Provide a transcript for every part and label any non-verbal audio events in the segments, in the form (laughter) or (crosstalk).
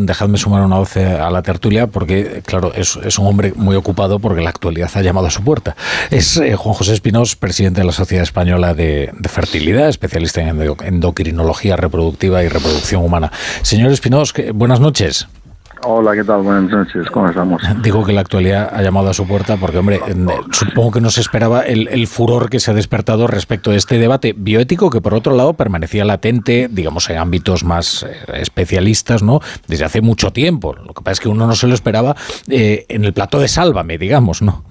Dejadme sumar una voz a la tertulia porque, claro, es, un hombre muy ocupado porque la actualidad ha llamado a su puerta. Es eh, Juan José Espinós, presidente de la Sociedad Española de, Fertilidad, especialista en endocrinología reproductiva y reproducción humana. Señor Espinós, buenas noches. Hola, ¿qué tal? Buenas noches, ¿cómo estamos? (laughs) Digo que la actualidad ha llamado a su puerta porque, hombre, supongo que no se esperaba el, furor que se ha despertado respecto a este debate bioético que, por otro lado, permanecía latente, digamos, en ámbitos más eh, especialistas, ¿no? Desde hace mucho tiempo. Lo que pasa es que uno no se lo esperaba eh, en el plato de Sálvame, digamos, ¿no?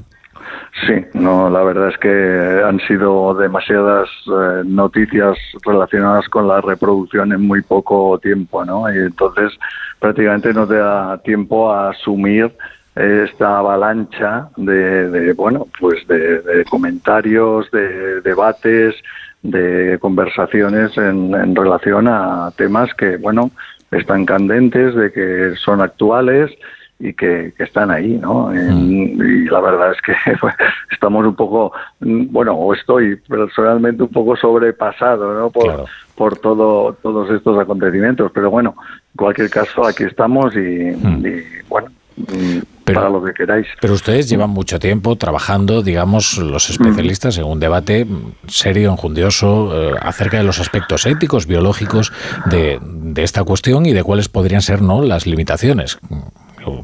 Sí, no, la verdad es que han sido demasiadas eh, noticias relacionadas con la reproducción en muy poco tiempo, ¿no? Y entonces prácticamente no te da tiempo a asumir esta avalancha de, bueno, pues de, comentarios, de debates, de conversaciones en, en relación a temas que, bueno, están candentes, de que son actuales y que, están ahí, ¿no? Mm. y la verdad es que (laughs) estamos un poco, bueno, o estoy personalmente un poco sobrepasado, ¿no? Por, por todo, todos estos acontecimientos, pero bueno, en cualquier caso aquí estamos y, mm. bueno, mm, para lo que queráis. Pero ustedes llevan mucho tiempo trabajando, digamos, los especialistas en un debate serio, enjundioso, eh, acerca de los aspectos éticos, biológicos de, de, esta cuestión y de cuáles podrían ser no las limitaciones.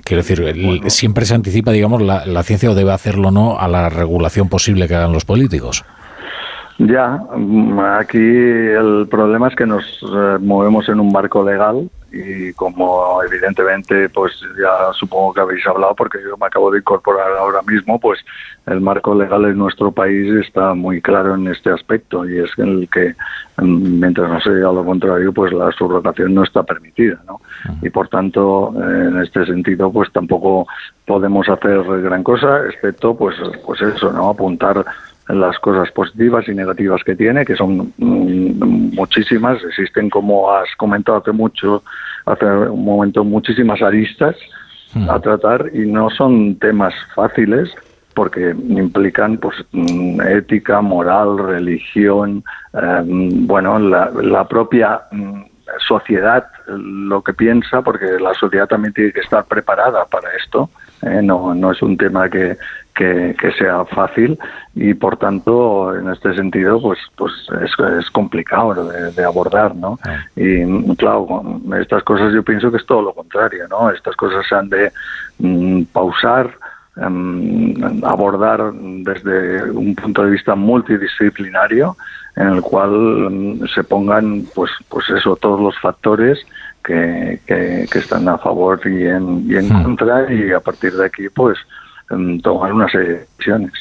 Quiero decir, siempre se anticipa, digamos, la, la ciencia o debe hacerlo no a la regulación posible que hagan los políticos. Ya, mm, aquí el problema es que nos eh, movemos en un marco legal y como evidentemente pues ya supongo que habéis hablado porque yo me acabo de incorporar ahora mismo pues el marco legal en nuestro país está muy claro en este aspecto y es el que mm, mientras no se diga lo contrario pues la subrogación no está permitida ¿no? y por tanto en este sentido pues tampoco podemos hacer gran cosa excepto pues pues eso no apuntar las cosas positivas y negativas que tiene, que son mm, muchísimas, existen como has comentado hace mucho, hace un momento, muchísimas aristas hmm. a tratar y no son temas fáciles porque implican pues mm, ética, moral, religión, em, bueno, la, la propia mm, sociedad lo que piensa, porque la sociedad también tiene que estar preparada para esto. ¿Eh? no, no es un tema que, que, sea fácil y por tanto en este sentido pues pues es, es complicado de, abordar no ah. y claro estas cosas yo pienso que es todo lo contrario no estas cosas se han de mm, pausar abordar desde un punto de vista multidisciplinario en el cual mm, se pongan pues pues eso todos los factores que, que, están a favor y en, y en hmm. contra y a partir de aquí pues tomar unas decisiones.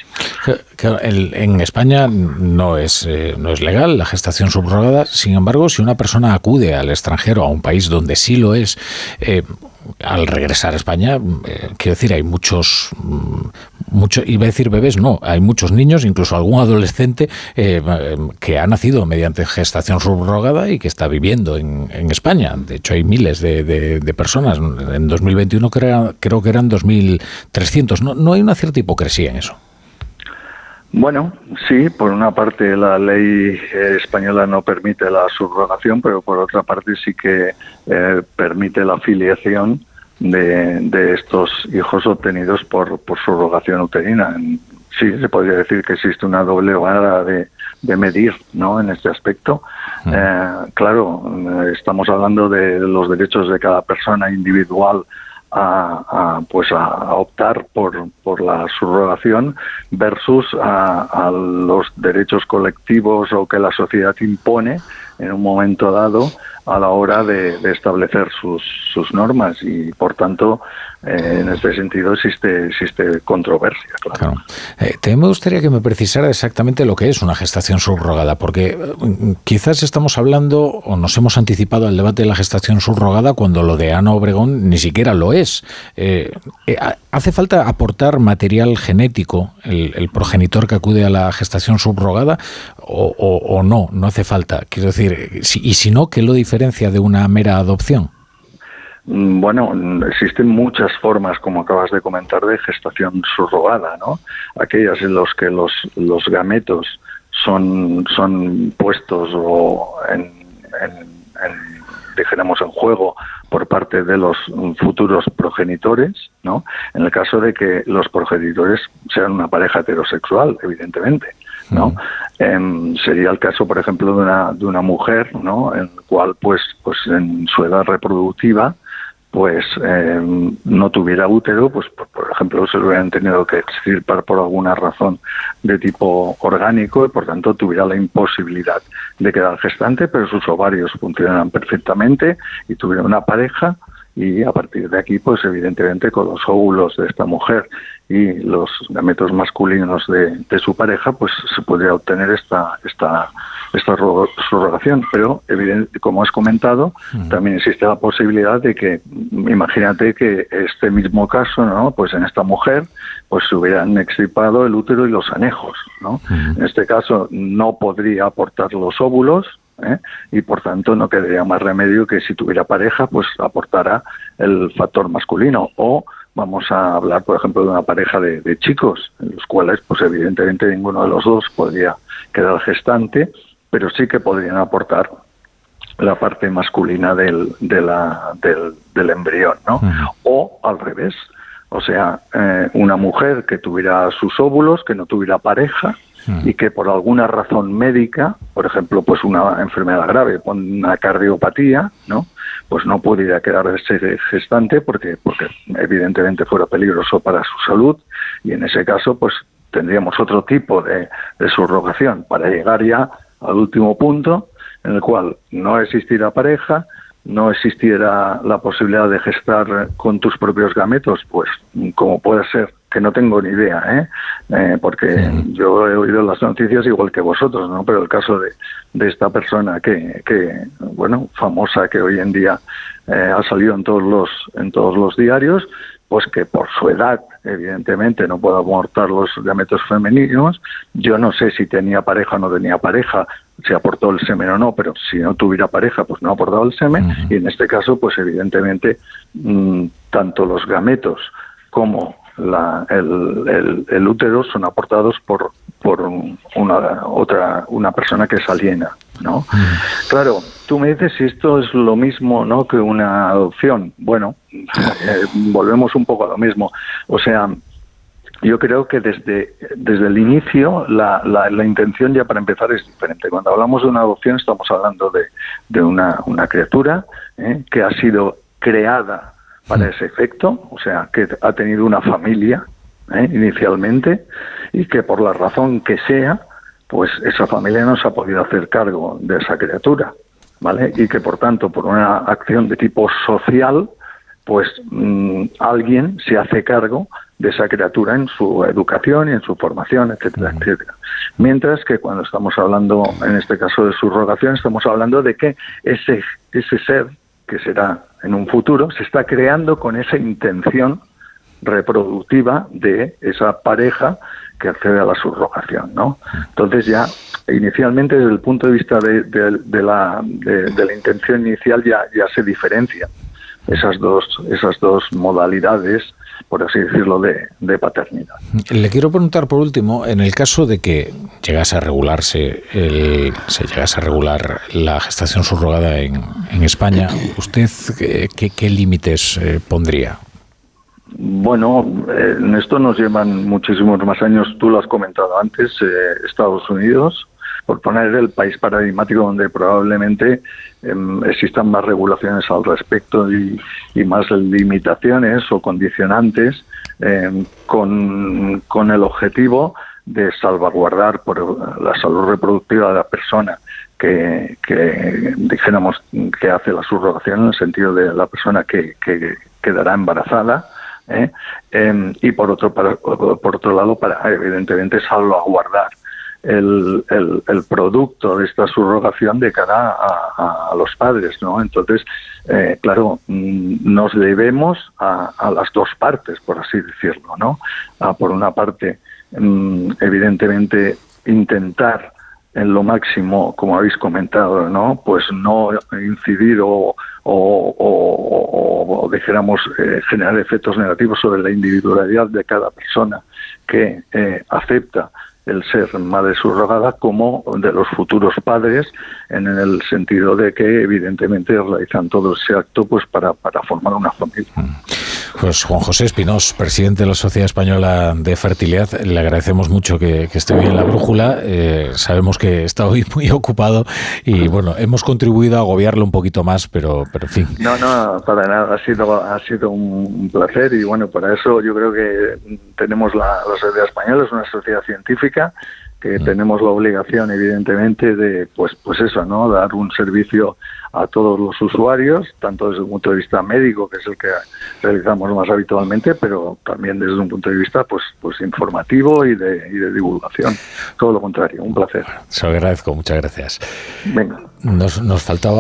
En España no es, eh, no es legal la gestación subrogada, sin embargo, si una persona acude al extranjero, a un país donde sí lo es, eh, al regresar a España, eh, quiero decir, hay muchos, mm, mucho, iba a decir bebés, no, hay muchos niños, incluso algún adolescente que ha nacido mediante gestación subrogada y que está viviendo en, España. De hecho, hay miles de, personas. En 2021 creo, creo que eran 2.300. No, no hay una cierta hipocresía en eso. Bueno, sí, por una parte la ley eh, española no permite la subrogación, pero por otra parte sí que eh, permite la filiación de, estos hijos obtenidos por, por subrogación uterina. Sí, se podría decir que existe una doble vara de, medir ¿no? en este aspecto. Eh, claro, estamos hablando de los derechos de cada persona individual a, pues a, optar por, por la subrogación versus a, los derechos colectivos o que la sociedad impone en un momento dado a la hora de, establecer sus, sus, normas y por tanto eh, en este sentido existe existe controversia claro, eh, me gustaría que me precisara exactamente lo que es una gestación subrogada porque eh, quizás estamos hablando o nos hemos anticipado al debate de la gestación subrogada cuando lo de Ana Obregón ni siquiera lo es. Hace falta aportar material genético el, progenitor que acude a la gestación subrogada o, o no no hace falta. Quiero decir y si no qué lo diferencia de una mera adopción? Mm, bueno, existen muchas formas, como acabas de comentar, de gestación subrogada, ¿no? Aquellas en las que los, los gametos son, son puestos o en, dijéramos, en juego por parte de los futuros progenitores, ¿no? En el caso de que los progenitores sean una pareja heterosexual, evidentemente. ¿No? Em, sería el caso, por ejemplo, de una, de una mujer, ¿no? En cual, pues, pues en su edad reproductiva, pues em, no tuviera útero, pues por, ejemplo se lo hubieran tenido que extirpar por alguna razón de tipo orgánico y por tanto tuviera la imposibilidad de quedar gestante, pero sus ovarios funcionan perfectamente y tuviera una pareja y a partir de aquí, pues evidentemente con los óvulos de esta mujer y los gametos masculinos de, su pareja, pues se podría obtener esta esta esta subrogación. Pero evidente, como has comentado, también existe la posibilidad de que, imagínate que este mismo caso, ¿no? Pues en esta mujer, pues se hubieran extirpado el útero y los anejos, ¿no? En este caso no podría aportar los óvulos, ¿eh? y por tanto no quedaría más remedio que si tuviera pareja pues aportara el factor masculino o vamos a hablar por ejemplo de una pareja de, chicos en los cuales pues evidentemente ninguno de los dos podría quedar gestante pero sí que podrían aportar la parte masculina del, de la, del, embrión ¿no? o al revés o sea, eh, una mujer que tuviera sus óvulos, que no tuviera pareja, y que por alguna razón médica, por ejemplo, pues una enfermedad grave, una cardiopatía, ¿no? Pues no pudiera quedar gestante porque, porque evidentemente fuera peligroso para su salud y en ese caso pues tendríamos otro tipo de, de subrogación para llegar ya al último punto en el cual no existirá pareja, no existiera la posibilidad de gestar con tus propios gametos, pues como puede ser que no tengo ni idea, ¿eh? eh porque yo he oído las noticias igual que vosotros, ¿no? Pero el caso de, de esta persona que, que, bueno, famosa que hoy en día eh, ha salido en todos los en todos los diarios, pues que por su edad, evidentemente, no puede abortar los gametos femeninos. Yo no sé si tenía pareja o no tenía pareja, si aportó el semen o no, pero si no tuviera pareja, pues no ha aportado el semen. Y en este caso, pues evidentemente, mm, tanto los gametos como la, el, el, útero son aportados por, por una, otra, una persona que es aliena, ¿no? Claro, tú me dices si esto es lo mismo, ¿no? Que una adopción. Bueno, eh, volvemos un poco a lo mismo. O sea, yo creo que desde, desde el inicio la, la, la, intención ya para empezar es diferente. Cuando hablamos de una adopción estamos hablando de, de una, una criatura ¿eh? que ha sido creada para ese efecto, o sea, que ha tenido una familia ¿eh? inicialmente y que por la razón que sea, pues esa familia no se ha podido hacer cargo de esa criatura, ¿vale? Y que por tanto, por una acción de tipo social, pues mm, alguien se hace cargo de esa criatura en su educación y en su formación, etcétera, etcétera. Mientras que cuando estamos hablando, en este caso de subrogación, estamos hablando de que ese, ese ser que será en un futuro, se está creando con esa intención reproductiva de esa pareja que accede a la subrogación, ¿no? Entonces ya inicialmente desde el punto de vista de, de, la, de, la intención inicial ya, ya se diferencian esas dos esas dos modalidades por así decirlo, de, paternidad. Le quiero preguntar por último, en el caso de que llegase a regularse, el, se llegase a regular la gestación subrogada en, en España, ¿usted qué, qué límites eh, pondría? Bueno, en esto nos llevan muchísimos más años, tú lo has comentado antes, eh, Estados Unidos, por poner el país paradigmático donde probablemente em, existan más regulaciones al respecto y, más limitaciones o condicionantes em, con, el objetivo de salvaguardar por la salud reproductiva de la persona que, dijéramos que hace la subrogación en el sentido de la persona que, quedará embarazada ¿eh? Em, y por otro por otro lado para evidentemente salvaguardar el, el, producto de esta subrogación de cara a, los padres, ¿no? Entonces, eh, claro, mm, nos debemos a, las dos partes, por así decirlo, ¿no? por una parte, mm, evidentemente, intentar en lo máximo, como habéis comentado, ¿no? Pues no incidir o, o, dijéramos, eh, generar efectos negativos sobre la individualidad de cada persona que eh, acepta el ser madre subrogada como de los futuros padres en el sentido de que evidentemente realizan todo ese acto pues para, para formar una familia. Mm. Pues Juan José Espinós, presidente de la Sociedad Española de Fertilidad, le agradecemos mucho que, esté hoy en la brújula. Eh, sabemos que está hoy muy ocupado y bueno, hemos contribuido a agobiarlo un poquito más, pero, pero en fin. No, no, para nada, ha sido, ha sido un placer y bueno, para eso yo creo que tenemos la, la Sociedad Española, es una sociedad científica que mm. tenemos la obligación evidentemente de pues pues eso no dar un servicio a todos los usuarios tanto desde un punto de vista médico que es el que realizamos más habitualmente pero también desde un punto de vista pues pues informativo y de, y de divulgación. Todo lo contrario un placer. Se lo agradezco muchas gracias. Venga. Nos, nos faltaba